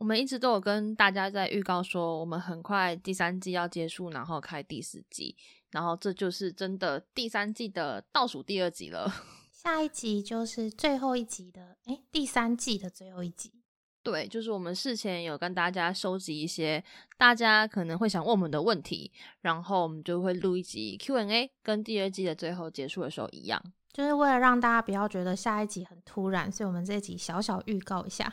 我们一直都有跟大家在预告说，我们很快第三季要结束，然后开第四季，然后这就是真的第三季的倒数第二集了。下一集就是最后一集的，哎，第三季的最后一集。对，就是我们事前有跟大家收集一些大家可能会想问我们的问题，然后我们就会录一集 Q&A，跟第二季的最后结束的时候一样，就是为了让大家不要觉得下一集很突然，所以我们这集小小预告一下。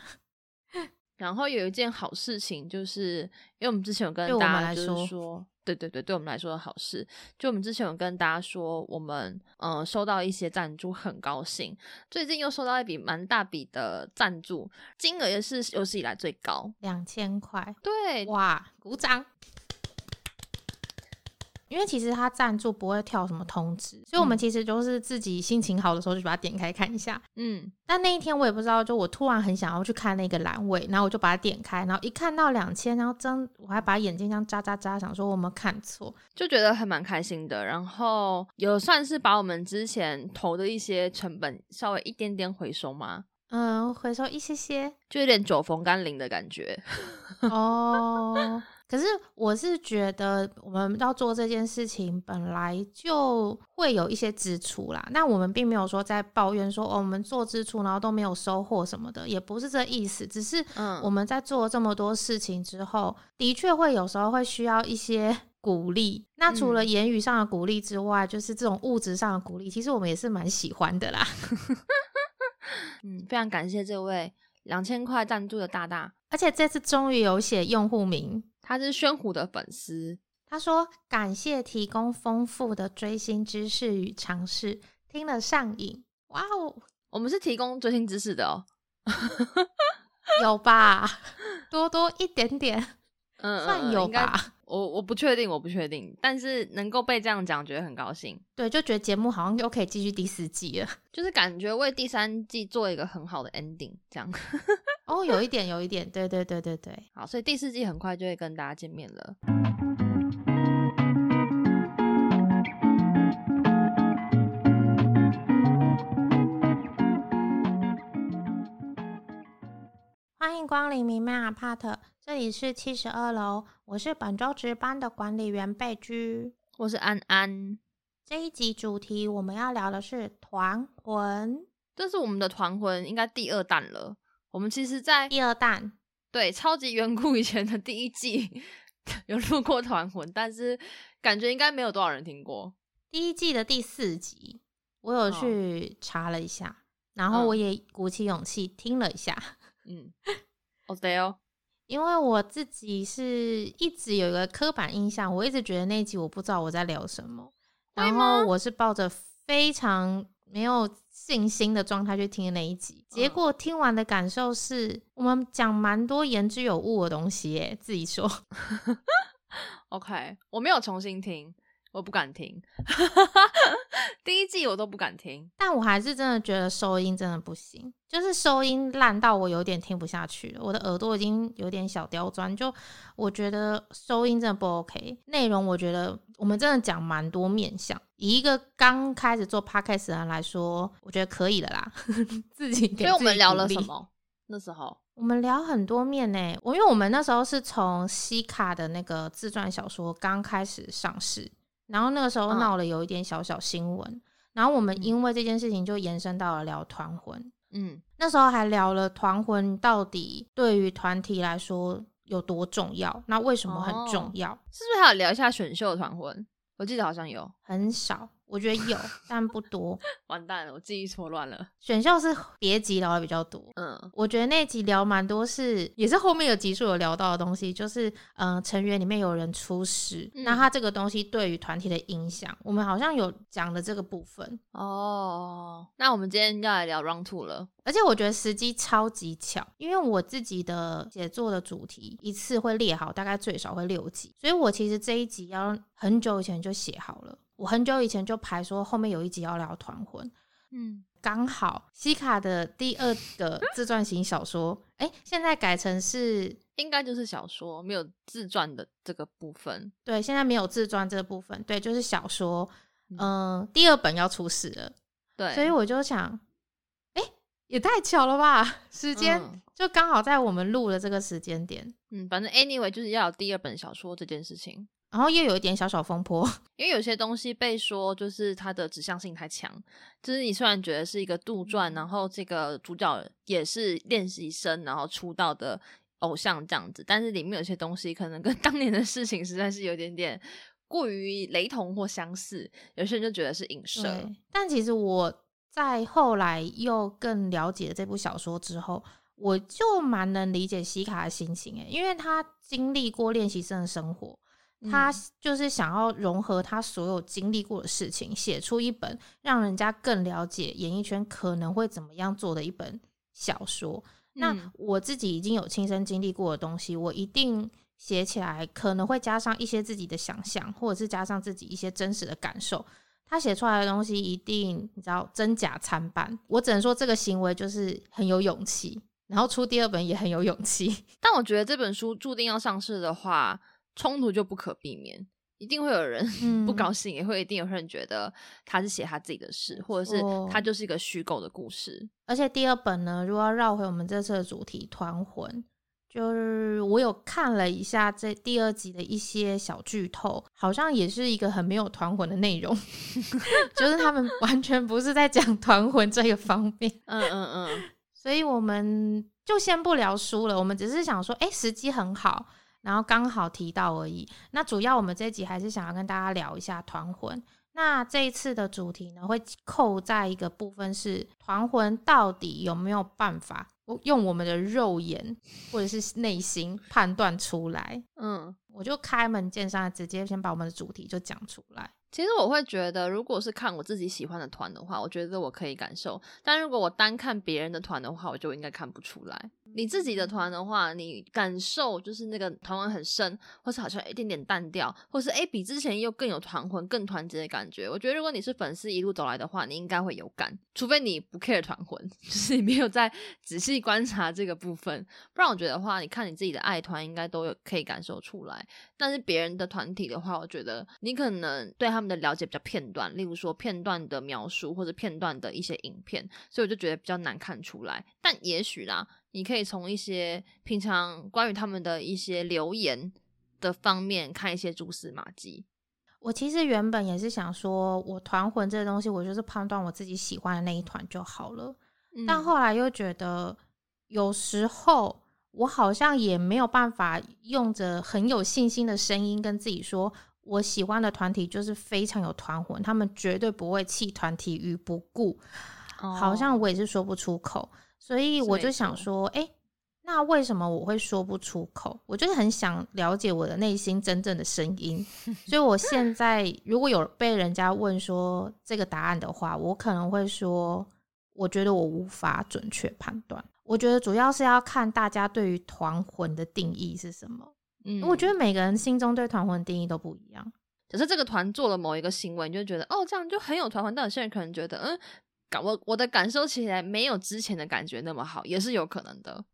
然后有一件好事情，就是因为我们之前有跟大家就是说，对对对，对我们来说的好事，就我们之前有跟大家说，我们嗯收到一些赞助，很高兴。最近又收到一笔蛮大笔的赞助，金额也是有史以来最高，两千块。对，哇，鼓掌。因为其实他赞助不会跳什么通知，所以我们其实就是自己心情好的时候就把它点开看一下。嗯，但那一天我也不知道，就我突然很想要去看那个栏位，然后我就把它点开，然后一看到两千，然后真我还把眼睛这样眨眨眨，想说我没有看错，就觉得还蛮开心的。然后有算是把我们之前投的一些成本稍微一点点回收吗？嗯，回收一些些，就有点酒逢甘霖的感觉。哦。可是我是觉得我们要做这件事情，本来就会有一些支出啦。那我们并没有说在抱怨说哦，我们做支出然后都没有收获什么的，也不是这意思。只是我们在做这么多事情之后，的确会有时候会需要一些 鼓励。那除了言语上的鼓励之外，就是这种物质上的鼓励，其实我们也是蛮喜欢的啦。嗯，非常感谢这位两千块赞助的大大，而且这次终于有写用户名。他是宣虎的粉丝，他说感谢提供丰富的追星知识与尝试，听了上瘾。哇哦，我们是提供追星知识的哦，有吧？多多一点点，嗯，算有吧。我我不确定，我不确定，但是能够被这样讲，觉得很高兴。对，就觉得节目好像又可以继续第四季了，就是感觉为第三季做一个很好的 ending，这样。哦，有一点，有一点，对对对对对。好，所以第四季很快就会跟大家见面了。欢迎光临明媚阿帕特，这里是七十二楼，我是本周值班的管理员贝居，我是安安。这一集主题我们要聊的是团魂，这是我们的团魂应该第二弹了。我们其实，在第二弹对超级远古以前的第一季 有录过团魂，但是感觉应该没有多少人听过。第一季的第四集，我有去查了一下，然后我也鼓起勇气听了一下。嗯，OK 哦，因为我自己是一直有一个刻板印象，我一直觉得那一集我不知道我在聊什么，然后我是抱着非常没有。信心的状态去听那一集，结果听完的感受是我们讲蛮多言之有物的东西耶。自己说，OK，我没有重新听。我不敢听，第一季我都不敢听，但我还是真的觉得收音真的不行，就是收音烂到我有点听不下去了，我的耳朵已经有点小刁钻，就我觉得收音真的不 OK。内容我觉得我们真的讲蛮多面向，以一个刚开始做 podcast 的人来说，我觉得可以的啦。自己给，所以我们聊了什么？那时候我们聊很多面呢，我因为我们那时候是从西卡的那个自传小说刚开始上市。然后那个时候闹了有一点小小新闻，然后我们因为这件事情就延伸到了聊团魂，嗯，那时候还聊了团魂到底对于团体来说有多重要，那为什么很重要？是不是还有聊一下选秀团魂？我记得好像有，很少。我觉得有，但不多。完蛋了，我记忆错乱了。选秀是别集聊的比较多。嗯，我觉得那集聊蛮多，是也是后面有集数有聊到的东西，就是嗯，成员里面有人出事，那他这个东西对于团体的影响，我们好像有讲的这个部分。哦，那我们今天要来聊 Round Two 了。而且我觉得时机超级巧，因为我自己的写作的主题一次会列好，大概最少会六集，所以我其实这一集要很久以前就写好了。我很久以前就排说后面有一集要聊团魂，嗯，刚好西卡的第二个自传型小说，哎，现在改成是应该就是小说，没有自传的这个部分。对，现在没有自传这个部分，对，就是小说。嗯，第二本要出事了，对，所以我就想，哎，也太巧了吧，时间就刚好在我们录的这个时间点。嗯，反正 anyway 就是要有第二本小说这件事情。然后又有一点小小风波，因为有些东西被说就是它的指向性太强，就是你虽然觉得是一个杜撰，然后这个主角也是练习生，然后出道的偶像这样子，但是里面有些东西可能跟 当年的事情实在是有点点过于雷同或相似，有些人就觉得是影射。但其实我在后来又更了解这部小说之后，我就蛮能理解西卡的心情诶，因为他经历过练习生的生活。他就是想要融合他所有经历过的事情，写出一本让人家更了解演艺圈可能会怎么样做的一本小说。那我自己已经有亲身经历过的东西，我一定写起来可能会加上一些自己的想象，或者是加上自己一些真实的感受。他写出来的东西一定你知道真假参半。我只能说这个行为就是很有勇气，然后出第二本也很有勇气。但我觉得这本书注定要上市的话。冲突就不可避免，一定会有人 不高兴，也会一定有人觉得他是写他自己的事，或者是他就是一个虚构的故事。而且第二本呢，如果要绕回我们这次的主题团魂，就是我有看了一下这第二集的一些小剧透，好像也是一个很没有团魂的内容，就是他们 完全不是在讲团魂这个方面。嗯嗯嗯，所以我们就先不聊书了，我们只是想说，哎，时机很好。然后刚好提到而已。那主要我们这集还是想要跟大家聊一下团魂。那这一次的主题呢，会扣在一个部分是团魂到底有没有办法用我们的肉眼或者是内心判断出来？嗯，我就开门见山，直接先把我们的主题就讲出来。其实我会觉得，如果是看我自己喜欢的团的话，我觉得我可以感受；但如果我单看别人的团的话，我就应该看不出来。你自己的团的话，你感受就是那个团魂很深，或是好像一点点淡掉，或是哎比之前又更有团魂、更团结的感觉。我觉得如果你是粉丝一路走来的话，你应该会有感，除非你不 care 团魂，就是你没有在 仔细观察这个部分。不然我觉得的话，你看你自己的爱团应该都有可以感受出来。但是别人的团体的话，我觉得你可能对他们的了解比较片段，例如说片段的描述或者片段的一些影片，所以我就觉得比较难看出来。但也许啦。你可以从一些平常关于他们的一些留言的方面看一些蛛丝马迹。我其实原本也是想说，我团魂这个东西，我就是判断我自己喜欢的那一团就好了。但后来又觉得，有时候我好像也没有办法用着很有信心的声音跟自己说，我喜欢的团体就是非常有团魂，他们绝对不会弃团体于不顾。好像我也是说不出口。所以我就想说，哎，那为什么我会说不出口？我就是很想了解我的内心真正的声音。所以我现在如果有被人家问说这个答案的话，我可能会说，我觉得我无法准确判断。我觉得主要是要看大家对于团魂的定义是什么。嗯，我觉得每个人心中对团魂定义都不一样。只是这个团做了某一个行为，你就觉得哦，这样就很有团魂。但有些人可能觉得，嗯。感我我的感受起来没有之前的感觉那么好，也是有可能的。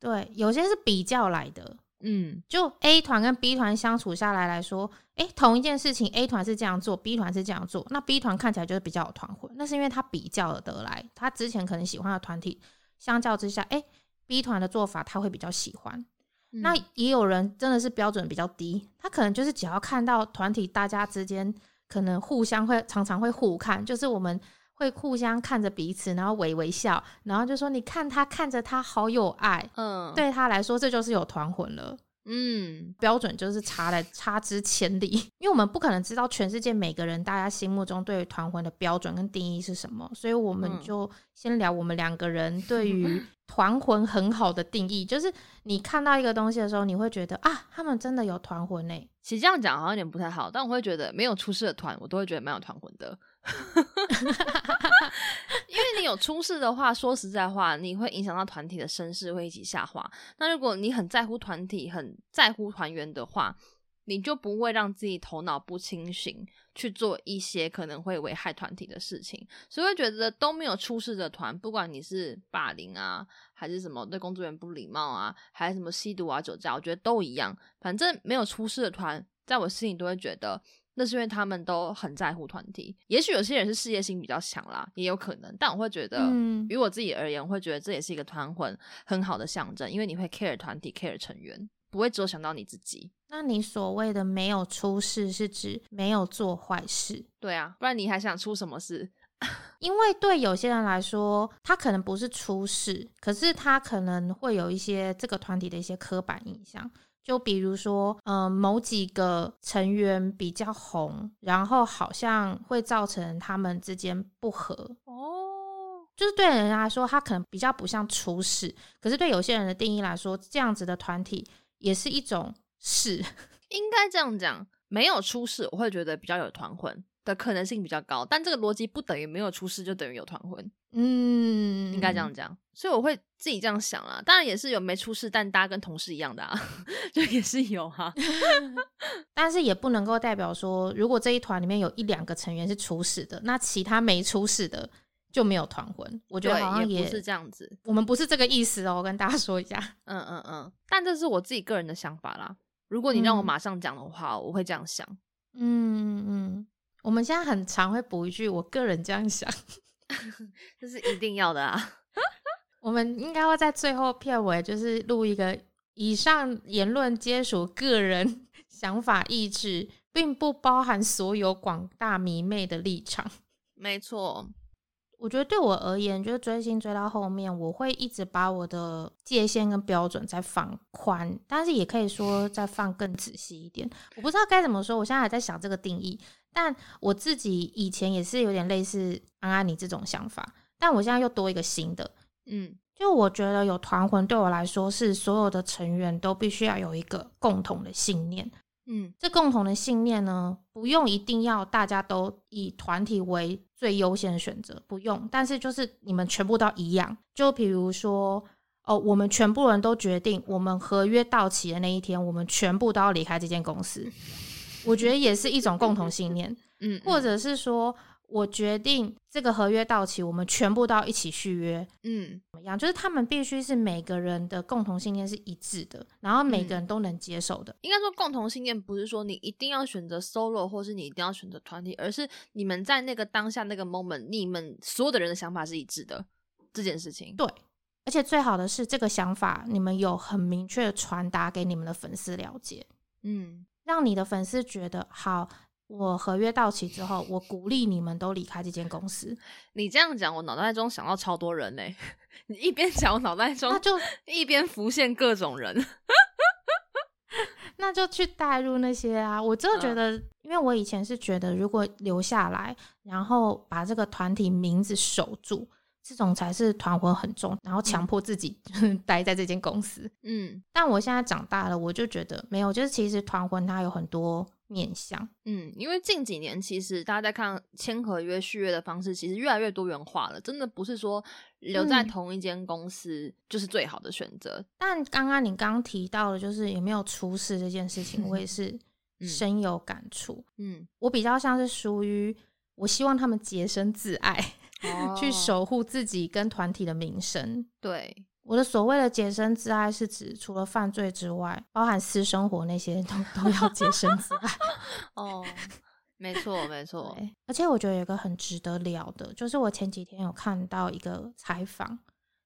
对，有些是比较来的。嗯，就 A 团跟 B 团相处下来来说，哎，同一件事情，A 团是这样做，B 团是这样做，那 B 团看起来就是比较有团魂，那是因为他比较的得来，他之前可能喜欢的团体，相较之下，哎，B 团的做法他会比较喜欢。那也有人真的是标准比较低，他可能就是只要看到团体大家之间可能互相会常常会互看，就是我们。会互相看着彼此，然后微微笑，然后就说：“你看他看着他好有爱。”嗯，对他来说这就是有团魂了。嗯，标准就是差的差之千里，因为我们不可能知道全世界每个人大家心目中对于团魂的标准跟定义是什么，所以我们就先聊我们两个人 对于团魂很好的定义，就是你看到一个东西的时候，你会觉得啊，他们真的有团魂呢。其实这样讲好像有点不太好，但我会觉得没有出事的团，我都会觉得蛮有团魂的。因为你有出事的话，说实在话，你会影响到团体的声势，会一起下滑。那如果你很在乎团体，很在乎团员的话，你就不会让自己头脑不清醒，去做一些可能会危害团体的事情。所以会觉得都没有出事的团，不管你是霸凌啊，还是什么对工作人员不礼貌啊，还是什么吸毒啊、酒驾，我觉得都一样。反正没有出事的团，在我心里都会觉得。那是因为他们都很在乎团体。也许有些人是事业心比较强啦，也有可能。但我会觉得，嗯于我自己而言，我会觉得这也是一个团魂很好的象征，因为你会 care 团体，care 成员，不会只有想到你自己。那你所谓的没有出事，是指没有做坏事？对啊，不然你还想出什么事？因为对有些人来说，他可能不是出事，可是他可能会有一些这个团体的一些刻板印象。就比如说，嗯，某几个成员比较红，然后好像会造成他们之间不和。哦，就是对人来说，他可能比较不像出事，可是对有些人的定义来说，这样子的团体也是一种事。应该这样讲，没有出事，我会觉得比较有团魂。的可能性比较高，但这个逻辑不等于没有出事就等于有团婚，嗯，应该这样讲，所以我会自己这样想啦。当然也是有没出事，但大家跟同事一样的啊，就也是有哈。但是也不能够代表说，如果这一团里面有一两个成员是出事的，那其他没出事的就没有团婚。我觉得好像也不是这样子，我们不是这个意思哦，我跟大家说一下。嗯嗯嗯，但这是我自己个人的想法啦。如果你让我马上讲的话，我会这样想。嗯嗯。我们现在很常会补一句，我个人这样想，这是一定要的啊。我们应该会在最后片尾，就是录一个以上言论皆属个人想法意志，并不包含所有广大迷妹的立场。没错。我觉得对我而言，就是追星追到后面，我会一直把我的界限跟标准再放宽，但是也可以说再放更仔细一点。我不知道该怎么说，我现在还在想这个定义。但我自己以前也是有点类似安安你这种想法，但我现在又多一个新的，嗯，就我觉得有团魂对我来说是所有的成员都必须要有一个共同的信念。嗯，这共同的信念呢，不用一定要大家都以团体为最优先的选择，不用。但是就是你们全部都一样，就比如说，哦，我们全部人都决定，我们合约到期的那一天，我们全部都要离开这间公司。我觉得也是一种共同信念，嗯，或者是说。我决定这个合约到期，我们全部都要一起续约。嗯，怎么样？就是他们必须是每个人的共同信念是一致的，然后每个人都能接受的。应该说，共同信念不是说你一定要选择 solo，或是你一定要选择团体，而是你们在那个当下那个 moment，你们所有的人的想法是一致的这件事情。对，而且最好的是这个想法，你们有很明确的传达给你们的粉丝了解。嗯，让你的粉丝觉得好。我合约到期之后，我鼓励你们都离开这间公司。你这样讲，我脑袋中想到超多人呢。你一边讲，我脑袋中那就 一边浮现各种人。那就去带入那些啊！我真的觉得，因为我以前是觉得，如果留下来，然后把这个团体名字守住，这种才是团魂很重，然后强迫自己待在这间公司。嗯，但我现在长大了，我就觉得没有，就是其实团魂它有很多。面向，嗯，因为近几年其实大家在看签合约续约的方式，其实越来越多元化了。真的不是说留在同一间公司就是最好的选择。但刚刚你刚提到的，就是有没有出事这件事情，我也 是深有感触。嗯，我比较像是属于我希望他们洁身自爱，去守护自己跟团体的名声。对。我的所谓的洁身自爱，是指除了犯罪之外，包含私生活那些都都要洁身自爱。哦，没错没错。而且我觉得有一个很值得聊的，就是我前几天有看到一个采访，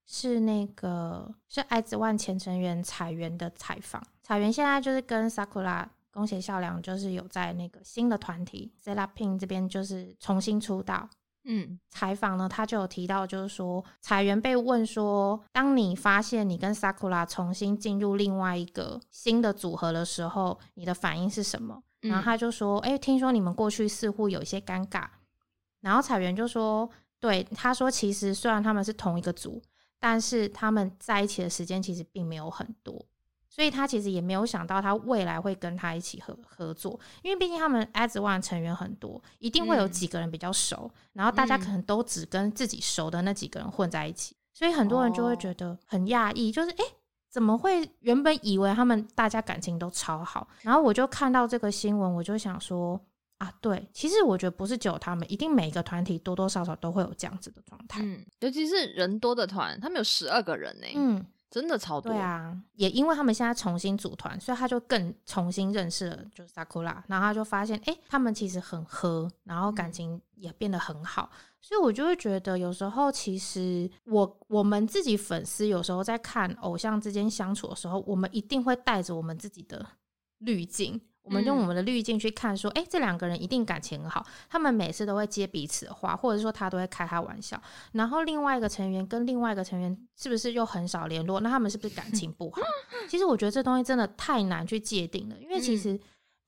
是那个是爱之万前成员彩原的采访。彩原现在就是跟 Sakura 宫胁孝良，就是有在那个新的团体 z e l a p i n 这边，就是重新出道。嗯，采访呢，他就有提到，就是说彩媛被问说，当你发现你跟 Sakura 重新进入另外一个新的组合的时候，你的反应是什么？然后他就说，哎，听说你们过去似乎有一些尴尬。然后彩媛就说，对，他说其实虽然他们是同一个组，但是他们在一起的时间其实并没有很多。所以他其实也没有想到他未来会跟他一起合合作，因为毕竟他们 as one 成员很多，一定会有几个人比较熟，然后大家可能都只跟自己熟的那几个人混在一起，所以很多人就会觉得很讶异，就是哎，怎么会原本以为他们大家感情都超好，然后我就看到这个新闻，我就想说啊，对，其实我觉得不是只有他们，一定每个团体多多少少都会有这样子的状态，嗯，尤其是人多的团，他们有十二个人呢，嗯。真的超多。对啊，也因为他们现在重新组团，所以他就更重新认识了就 Sakura，然后他就发现，哎，他们其实很合，然后感情也变得很好。所以我就会觉得，有时候其实我我们自己粉丝有时候在看偶像之间相处的时候，我们一定会带着我们自己的滤镜。我们用我们的滤镜去看，说，哎，这两个人一定感情很好，他们每次都会接彼此的话，或者说他都会开他玩笑。然后另外一个成员跟另外一个成员是不是又很少联络？那他们是不是感情不好？其实我觉得这东西真的太难去界定了，因为其实。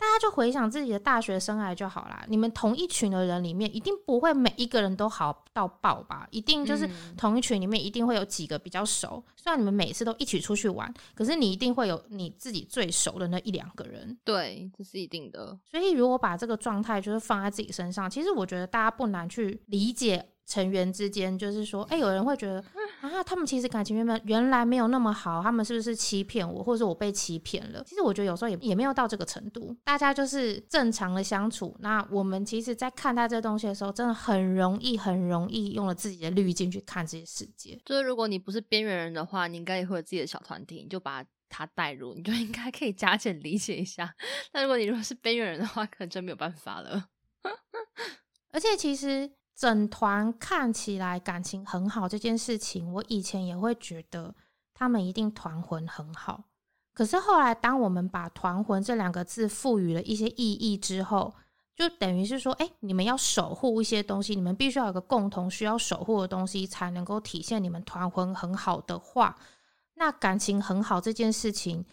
大家就回想自己的大学生涯就好啦。你们同一群的人里面，一定不会每一个人都好到爆吧？一定就是同一群里面，一定会有几个比较熟。虽然你们每次都一起出去玩，可是你一定会有你自己最熟的那一两个人。对，这是一定的。所以如果把这个状态就是放在自己身上，其实我觉得大家不难去理解。成员之间就是说，哎，有人会觉得 啊，他们其实感情原本原来没有那么好，他们是不是欺骗我，或者我被欺骗了？其实我觉得有时候也也没有到这个程度，大家就是正常的相处。那我们其实，在看待这东西的时候，真的很容易，很容易用了自己的滤镜去看这些世界。就是如果你不是边缘人的话，你应该也会有自己的小团体，你就把他带入，你就应该可以加减理解一下。但如果你如果是边缘人的话，可能真没有办法了。而且其实。整团看起来感情很好这件事情，我以前也会觉得他们一定团魂很好。可是后来，当我们把“团魂”这两个字赋予了一些意义之后，就等于是说，哎，你们要守护一些东西，你们必须要有个共同需要守护的东西，才能够体现你们团魂很好的话，那感情很好这件事情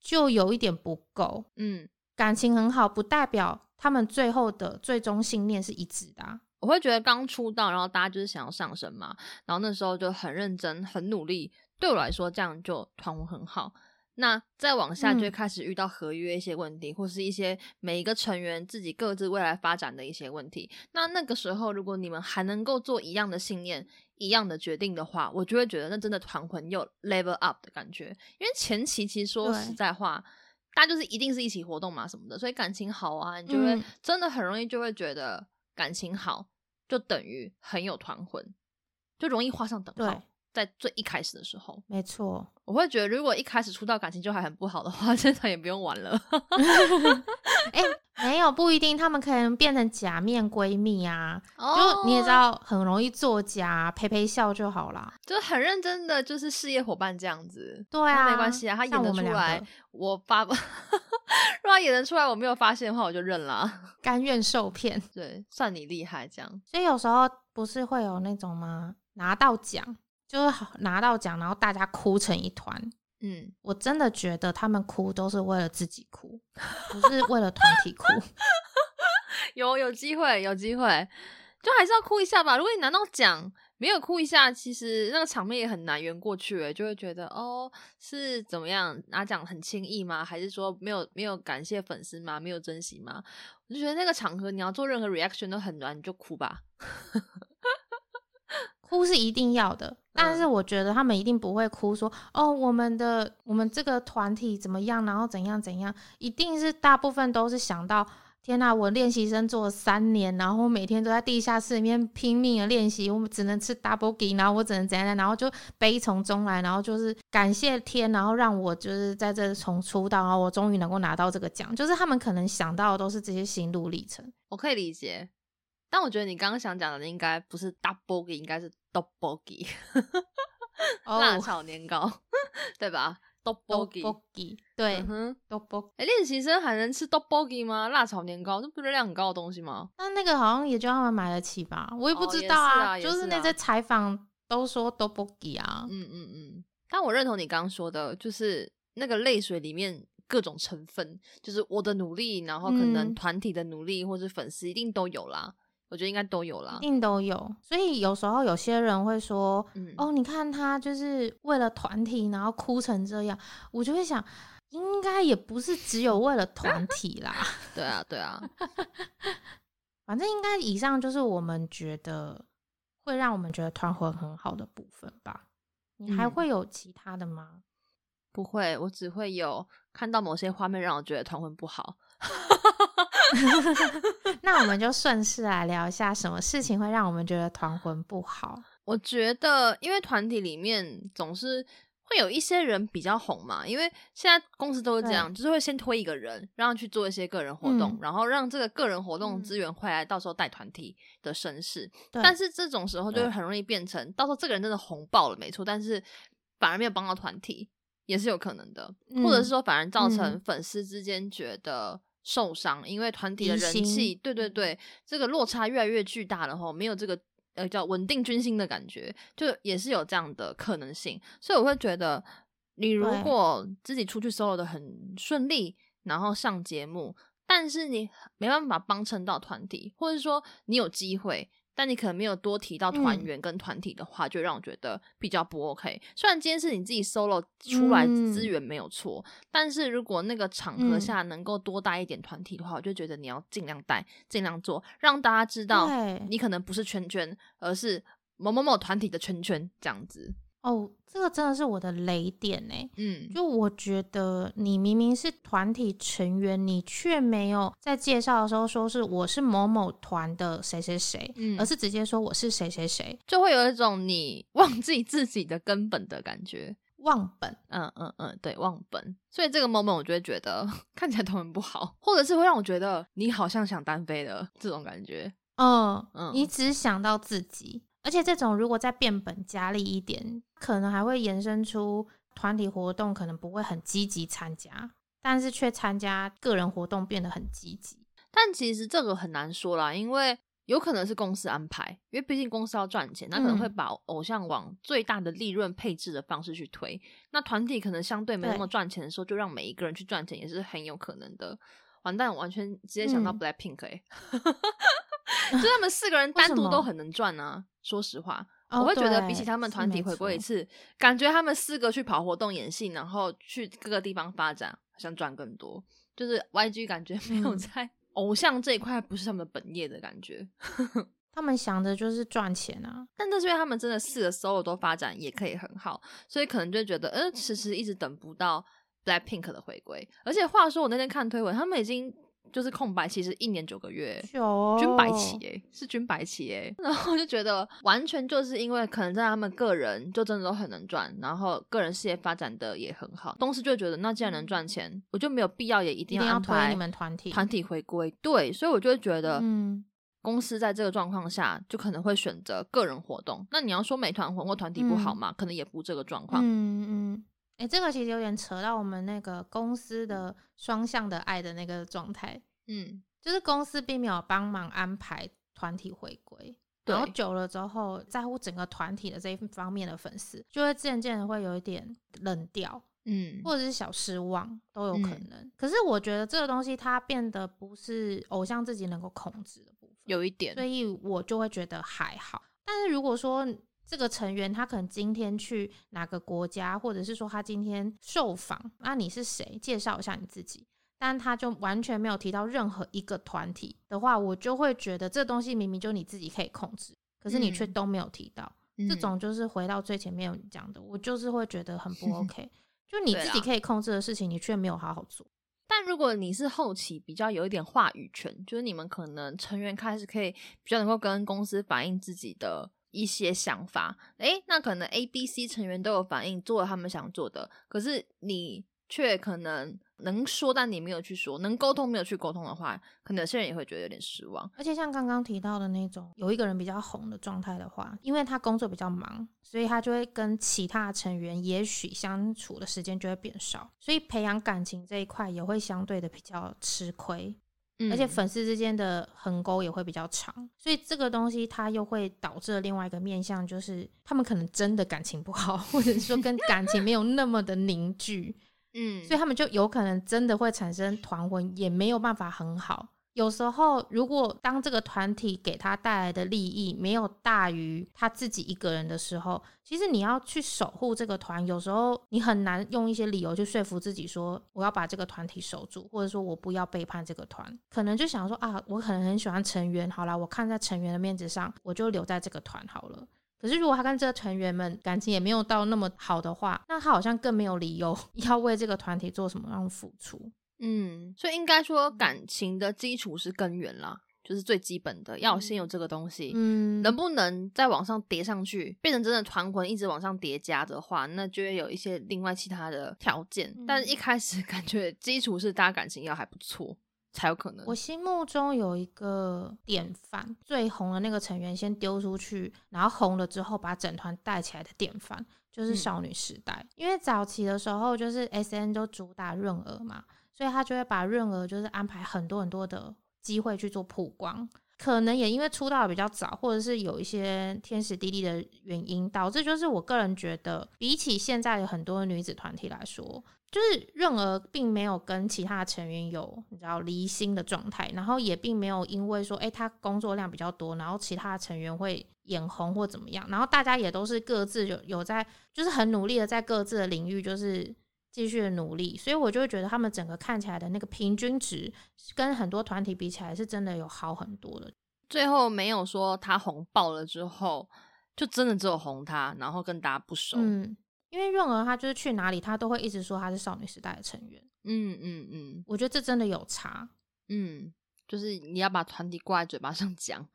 就有一点不够。嗯，感情很好不代表他们最后的最终信念是一致的。我会觉得刚出道，然后大家就是想要上升嘛，然后那时候就很认真、很努力。对我来说，这样就团伙很好。那再往下，就会开始遇到合约一些问题，或是一些每一个成员自己各自未来发展的一些问题。那那个时候，如果你们还能够做一样的信念、一样的决定的话，我就会觉得那真的团魂又 level up 的感觉。因为前期其实说实在话，大家就是一定是一起活动嘛什么的，所以感情好啊，你就会真的很容易就会觉得感情好。就等于很有团魂，就容易画上等号。在最一开始的时候，没错，我会觉得如果一开始出道感情就还很不好的话，现在也不用玩了。哎，没有不一定，他们可能变成假面闺蜜啊。就你也知道，很容易作假，陪陪笑就好啦。就很认真的，就是事业伙伴这样子。对啊，没关系啊，他演得出来，我发。如果演得出来，我没有发现的话，我就认了，甘愿受骗。对，算你厉害，这样。所以有时候不是会有那种吗？拿到奖就是拿到奖，然后大家哭成一团。嗯，我真的觉得他们哭都是为了自己哭，不是为了团体哭。有有机会，有机会，就还是要哭一下吧。如果你拿到奖。没有哭一下，其实那个场面也很难圆过去，就会觉得哦，是怎么样拿奖很轻易吗？还是说没有没有感谢粉丝吗？没有珍惜吗？我就觉得那个场合你要做任何 reaction 都很难，你就哭吧，哭是一定要的。但是我觉得他们一定不会哭，说哦，我们的我们这个团体怎么样，然后怎样怎样，一定是大部分都是想到。天呐！我练习生做了三年，然后每天都在地下室里面拼命的练习，我们只能吃 double g 然后我只能怎样，然后就悲从中来，然后就是感谢天，然后让我就是在这从出道，然后我终于能够拿到这个奖，就是他们可能想到的都是这些心路历程，我可以理解。但我觉得你刚刚想讲的应该不是 double g 应该是 g 辣炒年糕，对吧？Tteokbokki，对，哼，Tteokbokki。哎，练习生还能吃 Tteokbokki 吗？辣炒年糕，那不是量很高的东西吗？那那个好像也就他们买得起吧，我也不知道啊。就是那些采访都说 Tteokbokki 啊。嗯嗯嗯。但我认同你刚刚说的，就是那个泪水里面各种成分，就是我的努力，然后可能团体的努力，或者粉丝一定都有啦。我觉得应该都有啦，一定都有。所以有时候有些人会说：“哦，你看他就是为了团体，然后哭成这样。”我就会想，应该也不是只有为了团体啦。对啊，对啊。反正应该以上就是我们觉得会让我们觉得团魂很好的部分吧。你还会有其他的吗？不会，我只会有看到某些画面让我觉得团魂不好。那我们就顺势来聊一下，什么事情会让我们觉得团魂不好？我觉得，因为团体里面总是会有一些人比较红嘛，因为现在公司都是这样，就是会先推一个人，让他去做一些个人活动，然后让这个个人活动资源回来，到时候带团体的声势。但是这种时候就会很容易变成，到时候这个人真的红爆了，没错，但是反而没有帮到团体，也是有可能的，或者是说反而造成粉丝之间觉得受伤，因为团体的人气，对对对，这个落差越来越巨大了后没有这个。呃，叫稳定军心的感觉，就也是有这样的可能性，所以我会觉得，你如果自己出去 solo 的很顺利，然后上节目，但是你没办法帮衬到团体，或者说你有机会。但你可能没有多提到团员跟团体的话，就让我觉得比较不 OK。虽然今天是你自己 solo 出来资源没有错，但是如果那个场合下能够多带一点团体的话，我就觉得你要尽量带，尽量做，让大家知道你可能不是圈圈，而是某某某团体的圈圈这样子。哦，这个真的是我的雷点呢。嗯，就我觉得你明明是团体成员，你却没有在介绍的时候说是我是某某团的谁谁谁，嗯而是直接说我是谁谁谁，就会有一种你 忘记自己的根本的感觉，忘本。嗯嗯嗯，对，忘本。所以这个 moment 我就会觉得 看起来都很不好，或者是会让我觉得你好像想单飞的这种感觉。嗯嗯，你只想到自己。而且这种如果再变本加厉一点，可能还会延伸出团体活动可能不会很积极参加，但是却参加个人活动变得很积极。但其实这个很难说啦，因为有可能是公司安排，因为毕竟公司要赚钱，那可能会把偶像往最大的利润配置的方式去推。那团体可能相对没那么赚钱的时候，就让每一个人去赚钱，也是很有可能的。完蛋，完全直接想到 Black Pink 哎。就他们四个人单独都很能赚啊！说实话，我会觉得比起他们团体回归一次，感觉他们四个去跑活动、演戏，然后去各个地方发展，好像赚更多。就是 YG 感觉没有在偶像这一块不是他们的本业的感觉，他们想的就是赚钱啊。但这是因为他们真的四个 solo 都发展也可以很好，所以可能就觉得，嗯，迟迟一直等不到 Black Pink 的回归。而且话说，我那天看推文，他们已经。就是空白，其实一年九个月，军白旗哎，是军白旗哎，然后就觉得完全就是因为可能在他们个人就真的都很能赚，然后个人事业发展的也很好，公司就觉得那既然能赚钱，我就没有必要也一定要推你们团体团体回归，对，所以我就会觉得，嗯，公司在这个状况下就可能会选择个人活动。那你要说美团活或团体不好嘛，可能也不这个状况，嗯嗯。哎，这个其实有点扯到我们那个公司的双向的爱的那个状态，嗯，就是公司并没有帮忙安排团体回归，然后久了之后，在乎整个团体的这一方面的粉丝，就会渐渐的会有一点冷掉，嗯，或者是小失望都有可能。可是我觉得这个东西它变得不是偶像自己能够控制的部分，有一点，所以我就会觉得还好。但是如果说，这个成员他可能今天去哪个国家，或者是说他今天受访，那你是谁？介绍一下你自己。但他就完全没有提到任何一个团体的话，我就会觉得这东西明明就你自己可以控制，可是你却都没有提到。这种就是回到最前面讲的，我就是会觉得很不 OK。就你自己可以控制的事情，你却没有好好做。但如果你是后期比较有一点话语权，就是你们可能成员开始可以比较能够跟公司反映自己的。一些想法，诶，那可能 A、B、C 成员都有反应，做了他们想做的，可是你却可能能说，但你没有去说，能沟通没有去沟通的话，可能有些人也会觉得有点失望。而且像刚刚提到的那种，有一个人比较红的状态的话，因为他工作比较忙，所以他就会跟其他成员也许相处的时间就会变少，所以培养感情这一块也会相对的比较吃亏。而且粉丝之间的横沟也会比较长，所以这个东西它又会导致另外一个面向，就是他们可能真的感情不好，或者说跟感情没有那么的凝聚，嗯，所以他们就有可能真的会产生团婚，也没有办法很好。有时候，如果当这个团体给他带来的利益没有大于他自己一个人的时候，其实你要去守护这个团，有时候你很难用一些理由去说服自己说我要把这个团体守住，或者说我不要背叛这个团。可能就想说啊，我可能很喜欢成员，好了，我看在成员的面子上，我就留在这个团好了。可是如果他跟这个成员们感情也没有到那么好的话，那他好像更没有理由 要为这个团体做什么样的付出。嗯，所以应该说感情的基础是根源啦，就是最基本的，要先有这个东西。嗯，能不能再往上叠上去，变成真的团魂一直往上叠加的话，那就会有一些另外其他的条件。但是一开始 感觉基础是大家感情要还不错，才有可能。我心目中有一个典范，最红的那个成员先丢出去，然后红了之后把整团带起来的典范，就是少女时代。因为早期的时候就是 S N 都主打润儿嘛，所以他就会把润儿就是安排很多很多的。机会去做曝光，可能也因为出道的比较早，或者是有一些天时地利的原因，导致就是我个人觉得，比起现在的很多女子团体来说，就是润儿并没有跟其他成员有你知道离心的状态，然后也并没有因为说，哎，他工作量比较多，然后其他成员会眼红或怎么样，然后大家也都是各自有有在，就是很努力的在各自的领域，就是。继续的努力，所以我就会觉得他们整个看起来的那个平均值，跟很多团体比起来，是真的有好很多的。最后没有说他红爆了之后，就真的只有红他，然后跟大家不熟。嗯，因为润儿他就是去哪里，他都会一直说他是少女时代的成员。嗯嗯嗯，我觉得这真的有差。嗯，就是你要把团体挂在嘴巴上讲，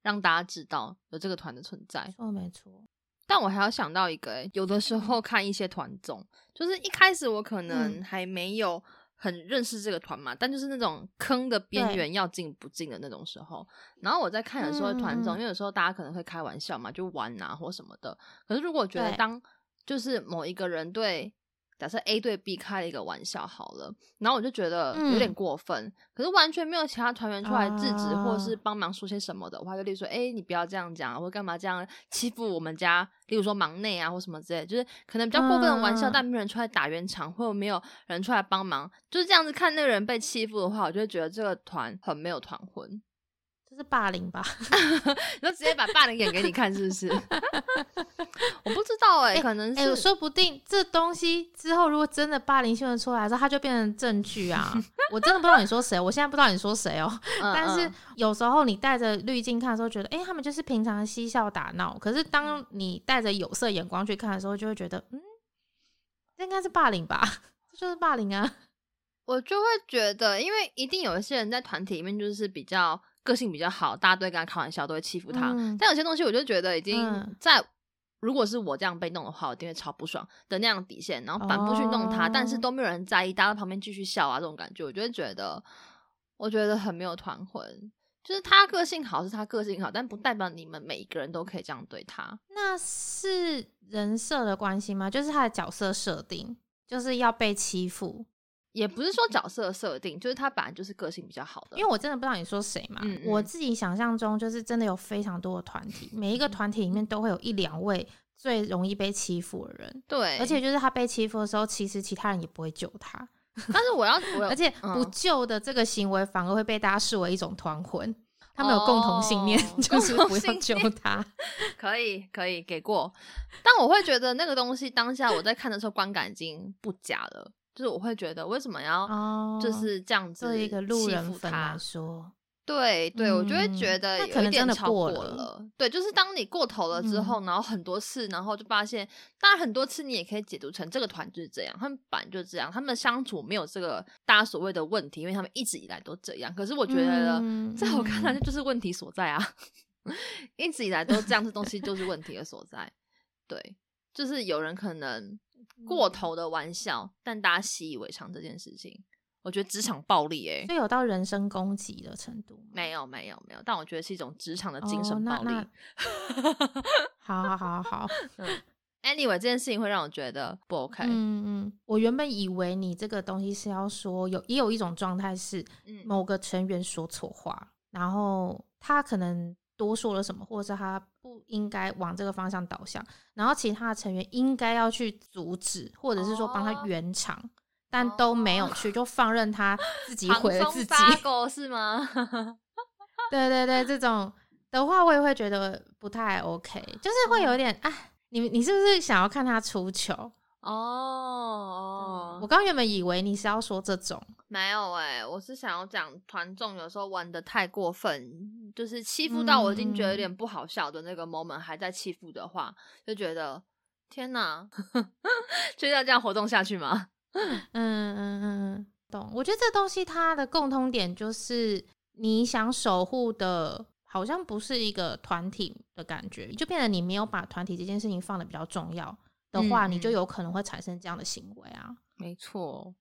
让大家知道有这个团的存在。错，没错。但我还要想到一个，有的时候看一些团综，就是一开始我可能还没有很认识这个团嘛，但就是那种坑的边缘要进不进的那种时候，然后我在看的时候团综，因为有时候大家可能会开玩笑嘛，就玩啊或什么的。可是如果觉得当就是某一个人对。假设 A 对 B 开了一个玩笑好了，然后我就觉得有点过分，可是完全没有其他团员出来制止或者是帮忙说些什么的，我就例如说，哎，你不要这样讲，或干嘛这样欺负我们家，例如说忙内啊或什么之类，就是可能比较过分的玩笑，但没有人出来打圆场，或者没有人出来帮忙，就是这样子看那个人被欺负的话，我就会觉得这个团很没有团魂。这是霸凌吧？你就直接把霸凌演给你看，是不是？我不知道哎，可能是，说不定这东西之后如果真的霸凌新闻出来之后，它就变成证据啊！我真的不知道你说谁，我现在不知道你说谁哦。但是有时候你带着滤镜看的时候，觉得哎，他们就是平常嬉笑打闹。可是当你带着有色眼光去看的时候，就会觉得嗯，这应该是霸凌吧？这就是霸凌啊！我就会觉得，因为一定有一些人在团体里面就是比较。个性比较好，大家都会跟他开玩笑，都会欺负他。但有些东西，我就觉得已经在，如果是我这样被弄的话，我一定会超不爽的那样底线，然后反复去弄他，但是都没有人在意，大家在旁边继续笑啊，这种感觉，我就会觉得，我觉得很没有团魂。就是他个性好是他个性好，但不代表你们每一个人都可以这样对他。那是人设的关系吗？就是他的角色设定，就是要被欺负。也不是说角色设定，就是他本来就是个性比较好的。因为我真的不知道你说谁嘛，我自己想象中就是真的有非常多的团体，每一个团体里面都会有一两位最容易被欺负的人。对，而且就是他被欺负的时候，其实其他人也不会救他。但是我要，而且不救的这个行为反而会被大家视为一种团魂。他们有共同信念，就是不要救他。可以，可以给过。但我会觉得那个东西当下我在看的时候观感已经不假了。就是我会觉得为什么要就是这样子一个路人粉来说，对对，我就会觉得有一点超过了。对，就是当你过头了之后，然后很多次，然后就发现，当然很多次你也可以解读成这个团就是这样，他们本来就这样，他们相处没有这个大家所谓的问题，因为他们一直以来都这样。可是我觉得，在我看来，这就是问题所在啊！一直以来都这样，这东西就是问题的所在。对，就是有人可能。过头的玩笑，但大家习以为常这件事情，我觉得职场暴力哎，就有到人身攻击的程度？没有，没有，没有。但我觉得是一种职场的精神暴力。好好好好，Anyway，这件事情会让我觉得不 OK。嗯嗯，我原本以为你这个东西是要说有，也有一种状态是某个成员说错话，然后他可能。多说了什么，或者是他不应该往这个方向导向，然后其他的成员应该要去阻止，或者是说帮他圆场，但都没有去，就放任他 自己毁了自己，是吗？对对对，这种的话我也会觉得不太 OK，就是会有点啊，你你是不是想要看他出糗？哦，我刚原本以为你是要说这种，没有哎，我是想要讲团众有时候玩的太过分，就是欺负到我已经觉得有点不好笑的那个 moment 还在欺负的话，就觉得天哪，就要这样活动下去吗？嗯嗯嗯嗯，懂。我觉得这东西它的共通点就是。你想守护的，好像不是一个团体的感觉，就变得你没有把团体这件事情放的比较重要的话，你就有可能会产生这样的行为啊。没错，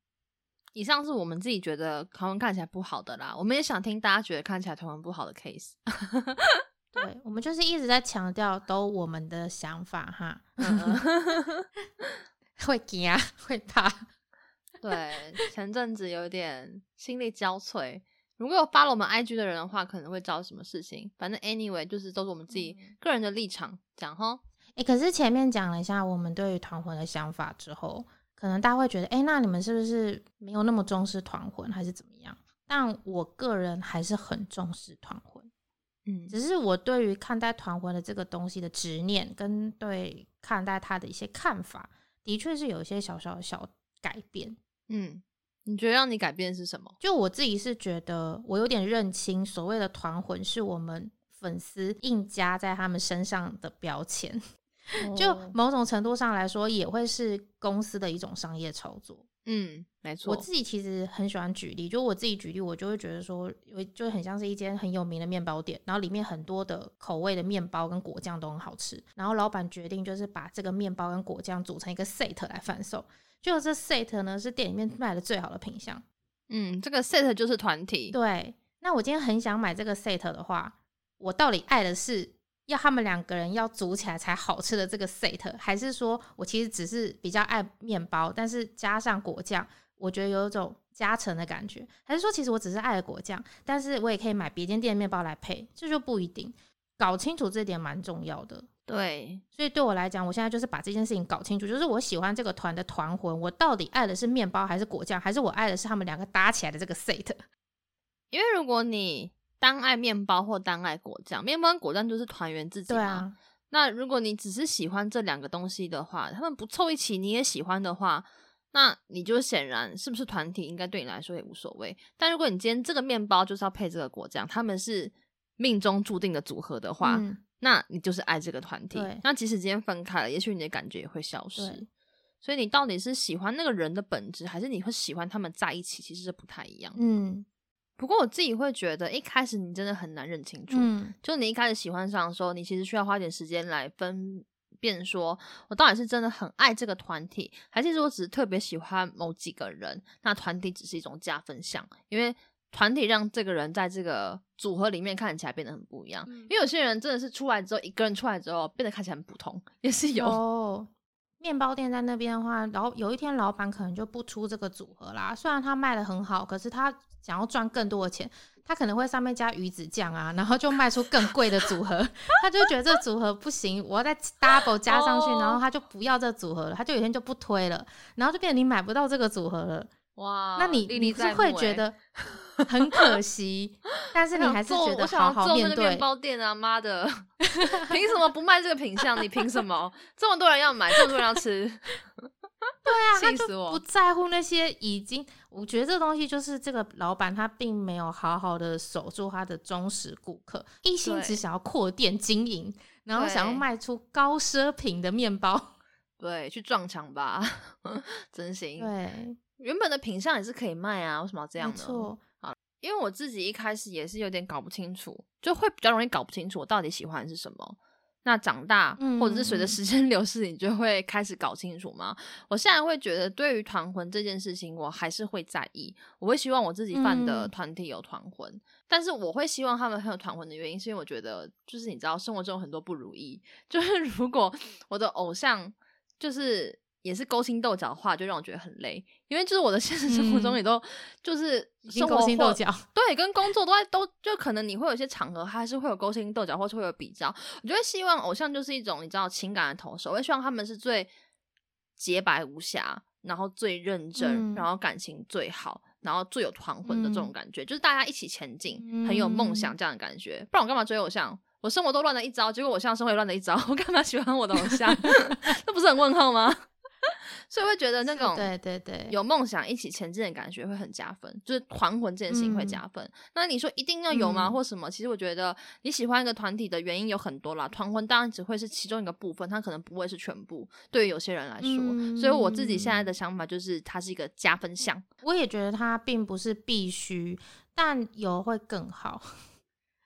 以上是我们自己觉得团文看起来不好的啦，我们也想听大家觉得看起来团文不好的 case。对，我们就是一直在强调都我们的想法哈，会惊会怕。对，前阵子有点心力交瘁。如果有发了我们 IG 的人的话，可能会知道什么事情。反正 anyway，就是都是我们自己个人的立场讲哈。哎，可是前面讲了一下我们对于团魂的想法之后，可能大家会觉得，哎，那你们是不是没有那么重视团魂，还是怎么样？但我个人还是很重视团魂。嗯，只是我对于看待团魂的这个东西的执念，跟对看待它的一些看法，的确是有一些小小小改变。嗯。你觉得让你改变是什么？就我自己是觉得，我有点认清所谓的团魂是我们粉丝硬加在他们身上的标签，就某种程度上来说，也会是公司的一种商业操作。嗯，没错。我自己其实很喜欢举例，就我自己举例，我就会觉得说，就很像是一间很有名的面包店，然后里面很多的口味的面包跟果酱都很好吃，然后老板决定就是把这个面包跟果酱组成一个 set 来贩售。就这 set 呢，是店里面卖的最好的品相。嗯，这个 set 就是团体。对，那我今天很想买这个 set 的话，我到底爱的是要他们两个人要煮起来才好吃的这个 set，还是说我其实只是比较爱面包，但是加上果酱，我觉得有一种加成的感觉？还是说其实我只是爱了果酱，但是我也可以买别间店的面包来配？这就不一定。搞清楚这点蛮重要的。对，所以对我来讲，我现在就是把这件事情搞清楚，就是我喜欢这个团的团魂，我到底爱的是面包还是果酱，还是我爱的是他们两个搭起来的这个 set？因为如果你单爱面包或单爱果酱，面包跟果酱就是团圆自己嘛。那如果你只是喜欢这两个东西的话，他们不凑一起你也喜欢的话，那你就显然是不是团体，应该对你来说也无所谓。但如果你今天这个面包就是要配这个果酱，他们是命中注定的组合的话。那你就是爱这个团体。那即使今天分开了，也许你的感觉也会消失。所以你到底是喜欢那个人的本质，还是你会喜欢他们在一起？其实是不太一样。嗯。不过我自己会觉得，一开始你真的很难认清楚。嗯。就你一开始喜欢上的时候，你其实需要花点时间来分辨，说我到底是真的很爱这个团体，还是说只是特别喜欢某几个人？那团体只是一种加分项，因为。团体让这个人在这个组合里面看起来变得很不一样，因为有些人真的是出来之后，一个人出来之后变得看起来很普通，也是有。面包店在那边的话，然后有一天老板可能就不出这个组合啦。虽然他卖的很好，可是他想要赚更多的钱，他可能会上面加鱼子酱啊，然后就卖出更贵的组合。他就觉得这组合不行，我要再 double 加上去，然后他就不要这组合了，他就有一天就不推了，然后就变成你买不到这个组合了。哇，那你你是会觉得 很可惜，但是你还是觉得好好面对。面包店啊，妈的，凭什么不卖这个品相？你凭什么？这么多人要买，这么多人要吃，对啊，气死我！不在乎那些已经，我觉得这东西就是这个老板他并没有好好的守住他的忠实顾客，一心只想要扩店经营，然后想要卖出高奢品的面包，对，去撞墙吧，真心对。原本的品相也是可以卖啊，为什么要这样呢？啊，因为我自己一开始也是有点搞不清楚，就会比较容易搞不清楚我到底喜欢是什么。那长大或者是随着时间 流逝，你就会开始搞清楚吗？我现在会觉得，对于团魂这件事情，我还是会在意。我会希望我自己犯的团体有团魂，但是我会希望他们很有团魂的原因，是因为我觉得，就是你知道，生活中很多不如意，就是如果我的偶像就是。也是勾心斗角的话，就让我觉得很累，因为就是我的现实生活中也都就是勾心斗角，对，跟工作都在都就可能你会有一些场合，还是会有勾心斗角，或是会有比较。我觉得希望偶像就是一种你知道情感的投射，我也希望他们是最洁白无瑕，然后最认真，然后感情最好，然后最有团魂的这种感觉，就是大家一起前进，很有梦想这样的感觉。不然我干嘛追偶像？我生活都乱了一招，结果我现在生活也乱了一招，我干嘛喜欢我的偶像？那不是很问号吗？所以会觉得那种对对对有梦想一起前进的感觉会很加分，就是团魂这件事情会加分。那你说一定要有吗，或什么？其实我觉得你喜欢一个团体的原因有很多啦，团魂当然只会是其中一个部分，它可能不会是全部。对于有些人来说，所以我自己现在的想法就是，它是一个加分项。我也觉得它并不是必须，但有会更好。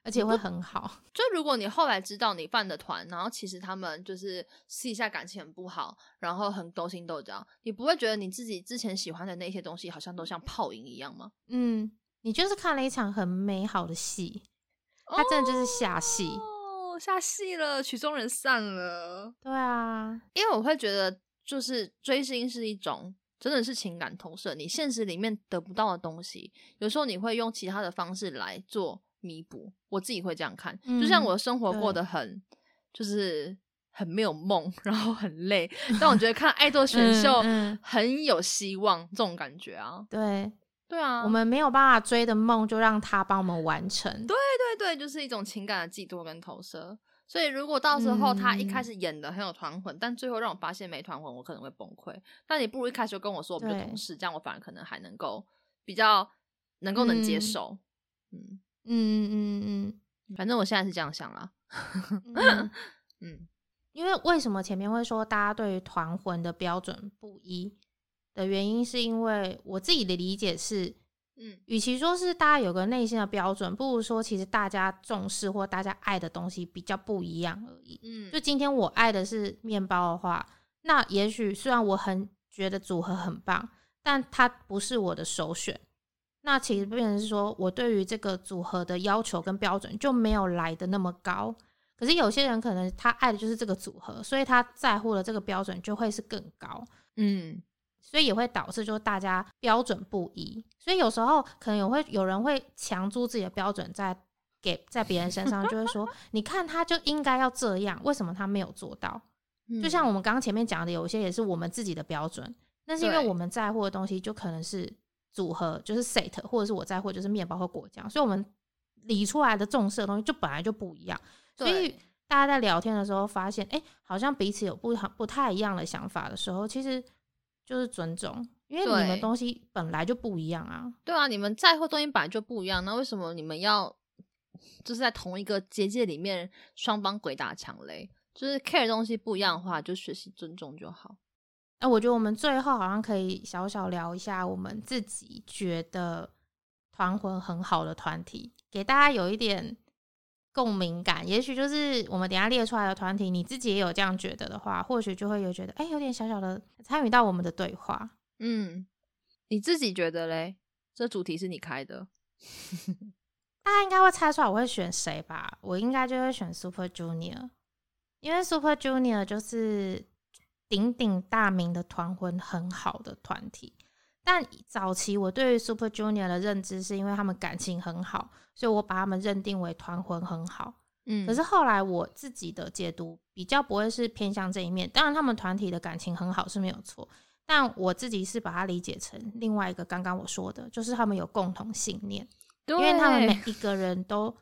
而且会很好。就如果你后来知道你犯的团，然后其实他们就是私底下感情很不好，然后很勾心斗角，你不会觉得你自己之前喜欢的那些东西好像都像泡影一样吗？嗯，你就是看了一场很美好的戏，它真的就是下戏哦，下戏了，曲终人散了。对啊，因为我会觉得，就是追星是一种真的是情感投射，你现实里面得不到的东西，有时候你会用其他的方式来做。弥补，我自己会这样看，就像我的生活过得很，就是很没有梦，然后很累，但我觉得看爱豆选秀很有希望，这种感觉啊，对对啊，我们没有办法追的梦，就让他帮我们完成，对对对，就是一种情感的寄托跟投射。所以如果到时候他一开始演的很有团魂，但最后让我发现没团魂，我可能会崩溃。那你不如一开始就跟我说，我们就同事，这样我反而可能还能够比较能够能接受，嗯。嗯嗯嗯嗯，反正我现在是这样想啦。嗯，因 为为什么前面会说大家对于团魂的标准不一的原因，是因为我自己的理解是，嗯，与其说是大家有个内心的标准，不如说其实大家重视或大家爱的东西比较不一样而已。嗯，就今天我爱的是面包的话，那也许虽然我很觉得组合很棒，但它不是我的首选。那其实变成是说，我对于这个组合的要求跟标准就没有来的那么高。可是有些人可能他爱的就是这个组合，所以他在乎的这个标准就会是更高。嗯，所以也会导致就大家标准不一。所以有时候可能有会有人会强租自己的标准在给在别人身上，就会说，你看他就应该要这样，为什么他没有做到？就像我们刚刚前面讲的，有些也是我们自己的标准，那是因为我们在乎的东西就可能是。组合就是 set，或者是我在乎就是面包和果酱，所以我们理出来的重视的东西就本来就不一样。所以大家在聊天的时候发现，哎，好像彼此有不不太一样的想法的时候，其实就是尊重，因为你们东西本来就不一样啊。对啊，你们在乎东西本来就不一样，那为什么你们要就是在同一个结界里面双方鬼打墙嘞？就是 care 东西不一样的话，就学习尊重就好。那我觉得我们最后好像可以小小聊一下我们自己觉得团魂很好的团体，给大家有一点共鸣感。也许就是我们等下列出来的团体，你自己也有这样觉得的话，或许就会有觉得，哎，有点小小的参与到我们的对话。嗯，你自己觉得嘞？这主题是你开的，大家应该会猜出来我会选谁吧？我应该就会选 Super Junior，因为 Super Junior 就是。鼎鼎大名的团魂很好的团体，但早期我对于 Super Junior 的认知是因为他们感情很好，所以我把他们认定为团魂很好。嗯，可是后来我自己的解读比较不会是偏向这一面。当然，他们团体的感情很好是没有错，但我自己是把它理解成另外一个刚刚我说的，就是他们有共同信念，因为他们每一个人都。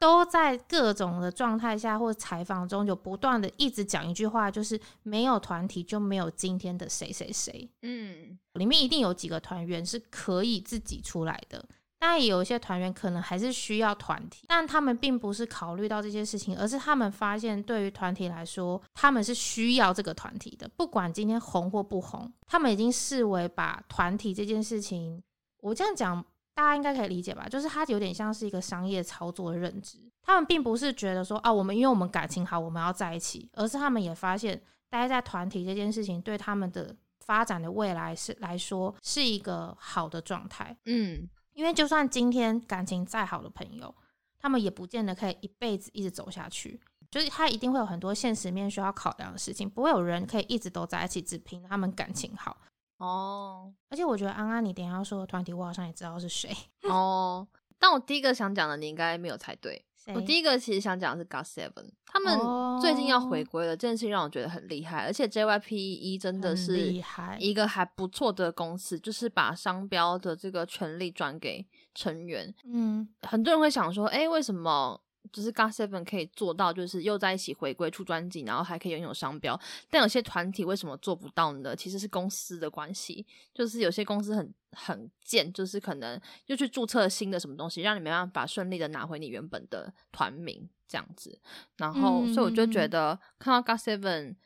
都在各种的状态下或采访中，有不断的一直讲一句话，就是没有团体就没有今天的谁谁谁。嗯，里面一定有几个团员是可以自己出来的，但也有一些团员可能还是需要团体，但他们并不是考虑到这些事情，而是他们发现对于团体来说，他们是需要这个团体的，不管今天红或不红，他们已经视为把团体这件事情，我这样讲。大家应该可以理解吧？就是它有点像是一个商业操作的认知。他们并不是觉得说啊，我们因为我们感情好，我们要在一起，而是他们也发现待在团体这件事情对他们的发展的未来是来说是一个好的状态。嗯，因为就算今天感情再好的朋友，他们也不见得可以一辈子一直走下去。就是他一定会有很多现实面需要考量的事情，不会有人可以一直都在一起，只凭他们感情好。哦，而且我觉得安安，你等下说的团体，我好像也知道是谁 哦。但我第一个想讲的，你应该没有猜对。我第一个其实想讲的是 God Seven，他们最近要回归了，这件事情让我觉得很厉害。而且 JYP 一真的是一个还不错的公司，就是把商标的这个权利转给成员。嗯，很多人会想说，哎，为什么就是 GOT Seven 可以做到，就是又在一起回归出专辑，然后还可以拥有商标。但有些团体为什么做不到呢？其实是公司的关系，就是有些公司很很贱，就是可能又去注册新的什么东西，让你没办法顺利的拿回你原本的团名这样子。然后，所以我就觉得看到 GOT Seven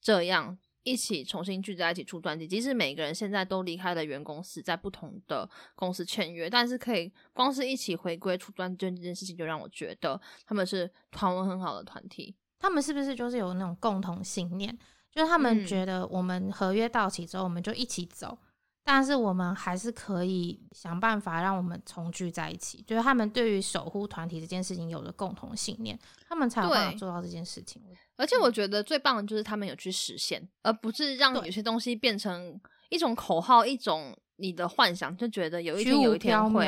这样。一起重新聚在一起出专辑，即使每个人现在都离开了原公司，在不同的公司签约，但是可以光是一起回归出专辑这件事情，就让我觉得他们是团文很好的团体。他们是不是就是有那种共同信念？就是他们觉得我们合约到期之后，我们就一起走。但是我们还是可以想办法让我们重聚在一起。就是他们对于守护团体这件事情有了共同信念，他们才有办法做到这件事情。而且我觉得最棒的就是他们有去实现，而不是让有些东西变成一种口号，一种你的幻想，就觉得有一天有一天会。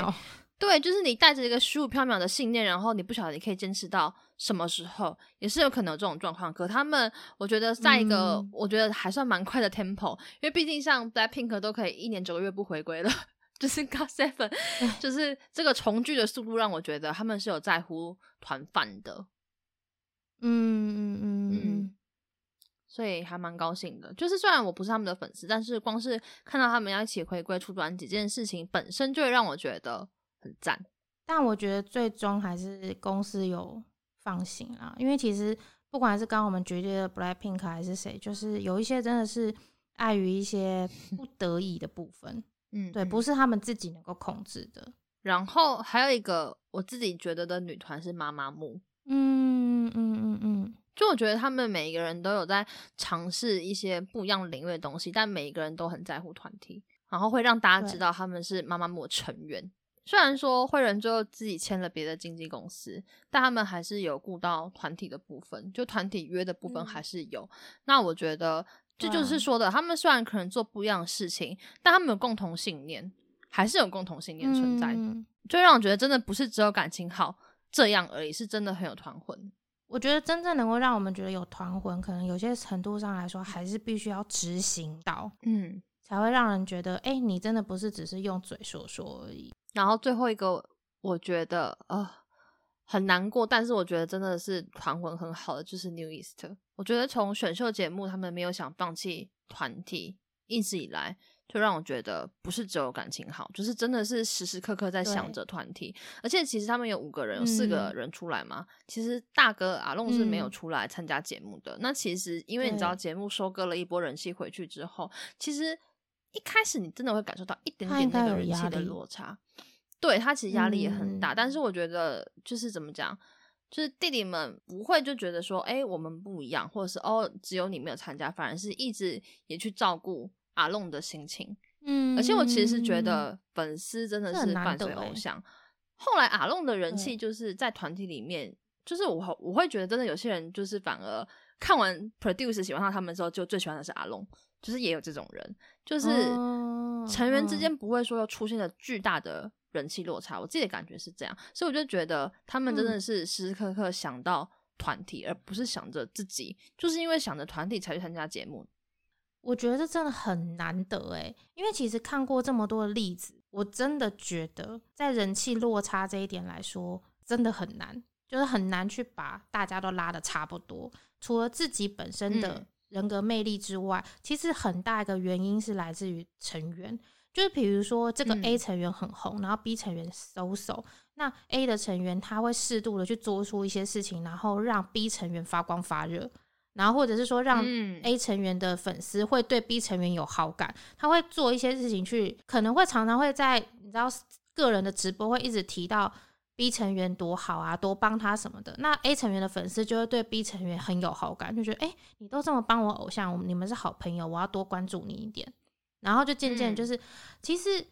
对，就是你带着一个虚无缥缈的信念，然后你不晓得你可以坚持到什么时候，也是有可能有这种状况。可他们，我觉得在一个我觉得还算蛮快的 tempo，因为毕竟像 Blackpink 都可以一年九个月不回归了，就是 God Seven，就是这个重聚的速度让我觉得他们是有在乎团饭的。嗯嗯嗯嗯，所以还蛮高兴的。就是虽然我不是他们的粉丝，但是光是看到他们要一起回归出专辑这件事情本身，就会让我觉得。很赞，但我觉得最终还是公司有放行啦，因为其实不管是刚我们决定的 Blackpink 还是谁，就是有一些真的是碍于一些 不得已的部分，嗯，对，不是他们自己能够控制的。然后还有一个我自己觉得的女团是妈妈木，嗯嗯嗯嗯，就我觉得他们每一个人都有在尝试一些不一样领域的东西，但每一个人都很在乎团体，然后会让大家知道他们是妈妈木的成员。虽然说惠仁最后自己签了别的经纪公司，但他们还是有顾到团体的部分，就团体约的部分还是有。那我觉得这就是说的，他们虽然可能做不一样的事情，但他们有共同信念，还是有共同信念存在的，就让我觉得真的不是只有感情好这样而已，是真的很有团魂。我觉得真正能够让我们觉得有团魂，可能有些程度上来说，还是必须要执行到，嗯，才会让人觉得，哎，你真的不是只是用嘴说说而已。然后最后一个，我觉得啊很难过，但是我觉得真的是团魂很好的，就是 New East。我觉得从选秀节目他们没有想放弃团体，一直以来就让我觉得不是只有感情好，就是真的是时时刻刻在想着团体。而且其实他们有五个人，有四个人出来嘛。其实大哥阿龙是没有出来参加节目的。那其实因为你知道节目收割了一波人气回去之后，其实。一开始你真的会感受到一点点那个人气的落差，对他其实压力也很大。但是我觉得就是怎么讲，就是弟弟们不会就觉得说，哎，我们不一样，或者是哦，只有你没有参加，反而是一直也去照顾阿龙的心情。嗯，而且我其实是觉得粉丝真的是伴随偶像。后来阿龙的人气就是在团体里面，就是我我会觉得真的有些人就是反而看完 Produce 喜欢上他们之后，就最喜欢的是阿龙。就是也有这种人，就是成员之间不会说要出现了巨大的人气落差，我自己的感觉是这样，所以我就觉得他们真的是时时刻刻想到团体，而不是想着自己，就是因为想着团体才去参加节目。我觉得真的很难得诶，因为其实看过这么多的例子，我真的觉得在人气落差这一点来说，真的很难，就是很难去把大家都拉的差不多，除了自己本身的。人格魅力之外，其实很大一个原因是来自于成员，就是比如说这个 A 成员很红，然后 B 成员 so so，那 A 的成员他会适度的去做出一些事情，然后让 B 成员发光发热，然后或者是说让 A 成员的粉丝会对 B 成员有好感，他会做一些事情去，可能会常常会在你知道个人的直播会一直提到。B 成员多好啊，多帮他什么的，那 A 成员的粉丝就会对 B 成员很有好感，就觉得哎，你都这么帮我偶像，我们你们是好朋友，我要多关注你一点。然后就渐渐就是，其实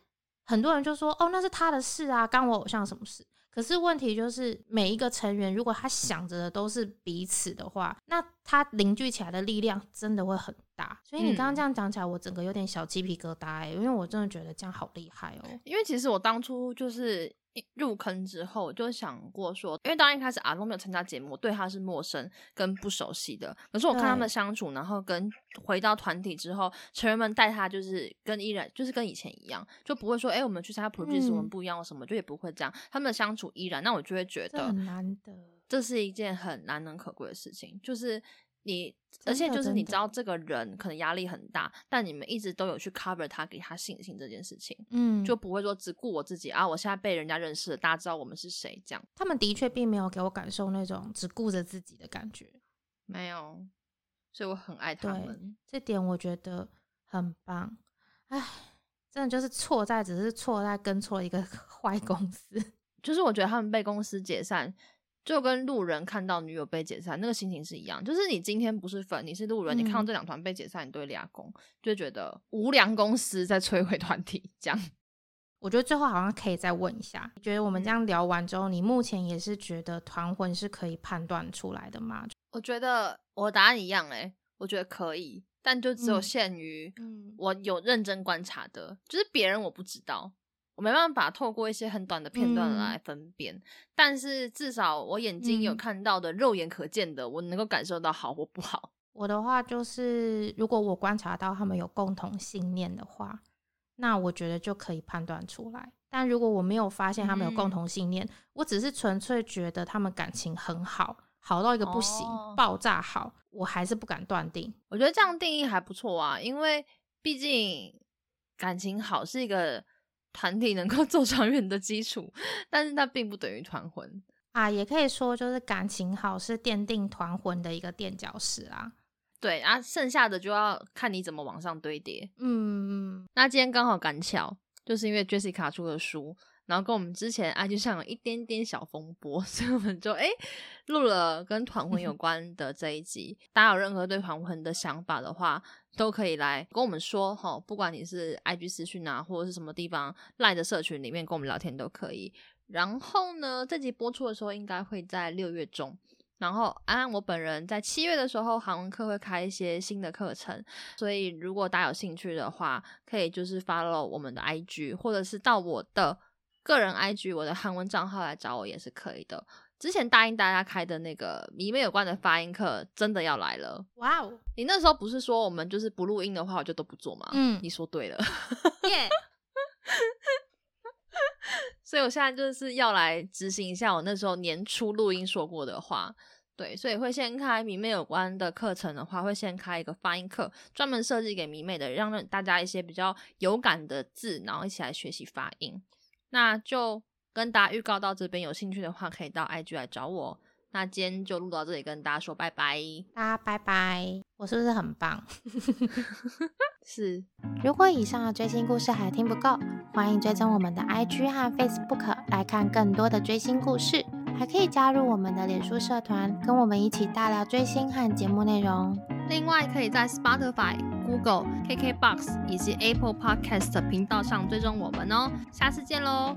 很多人就说哦，那是他的事啊，干我偶像什么事？可是问题就是，每一个成员如果他想着的都是彼此的话，那他凝聚起来的力量真的会很大。所以你刚刚这样讲起来，我整个有点小鸡皮疙瘩哎，因为我真的觉得这样好厉害哦。因为其实我当初就是。入坑之后，就想过说，因为当一开始阿龙没有参加节目，对他是陌生跟不熟悉的。可是我看他们相处，然后跟回到团体之后，成员们带他就是跟依然就是跟以前一样，就不会说，哎，我们去参加 produce 我们不一样什么，就也不会这样。他们的相处依然，那我就会觉得很难得。这是一件很难能可贵的事情，就是你，而且就是你知道这个人可能压力很大，但你们一直都有去 cover 他，给他信心这件事情，嗯，就不会说只顾我自己啊，我现在被人家认识了，大家知道我们是谁，这样。他们的确并没有给我感受那种只顾着自己的感觉，没有，所以我很爱他们，这点我觉得很棒。唉，真的就是错在只是错在跟错一个 坏公司。就是我觉得他们被公司解散，就跟路人看到女友被解散那个心情是一样。就是你今天不是粉，你是路人，你看到这两团被解散，你都会俩公，就觉得无良公司在摧毁团体。这样，我觉得最后好像可以再问一下，你觉得我们这样聊完之后，你目前也是觉得团魂是可以判断出来的吗？我觉得我答案一样哎，我觉得可以，但就只有限于我有认真观察的，就是别人我不知道。我没办法透过一些很短的片段来分辨，但是至少我眼睛有看到的、肉眼可见的，我能够感受到好或不好。我的话就是，如果我观察到他们有共同信念的话，那我觉得就可以判断出来。但如果我没有发现他们有共同信念，我只是纯粹觉得他们感情很好，好到一个不行，爆炸好，我还是不敢断定。我觉得这样定义还不错啊，因为毕竟感情好是一个。团体能够 做长远的基础，但是那并不等于团魂啊，也可以说就是感情好是奠定团魂的一个垫脚石啊。对啊，剩下的就要看你怎么往上堆叠。嗯，那今天刚好赶巧，就是因为 Jessica 出了书，然后跟我们之前 IG 上有一点点小风波，所以我们就哎录了跟团魂有 关的这一集。大家有任何对团魂的想法的话，都可以来跟我们说哈，不管你是 IG 私讯啊，或者是什么地方赖的社群里面跟我们聊天都可以。然后呢，这集播出的时候应该会在六月中。然后安安我本人在七月的时候韩文课会开一些新的课程，所以如果大家有兴趣的话，可以就是 follow 我们的 IG，或者是到我的个人 IG 我的韩文账号来找我也是可以的。之前答应大家开的那个迷妹有关的发音课真的要来了！哇哦，你那时候不是说我们就是不录音的话我就都不做吗？嗯，你说对了，耶！所以我现在就是要来执行一下我那时候年初录音说过的话，对，所以会先开迷妹有关的课程的话，会先开一个发音课，专门设计给迷妹的，让大家一些比较有感的字，然后一起来学习发音，那就。跟大家预告到这边，有兴趣的话可以到 IG 来找我。那今天就录到这里，跟大家说拜拜，大家拜拜。我是不是很棒？是。如果以上的追星故事还听不够，欢迎追踪我们的 IG 和 Facebook 来看更多的追星故事，还可以加入我们的脸书社团，跟我们一起大聊追星和节目内容。另外，可以在 Spotify、Google、KKBox 以及 Apple Podcast 频道上追踪我们哦。下次见喽！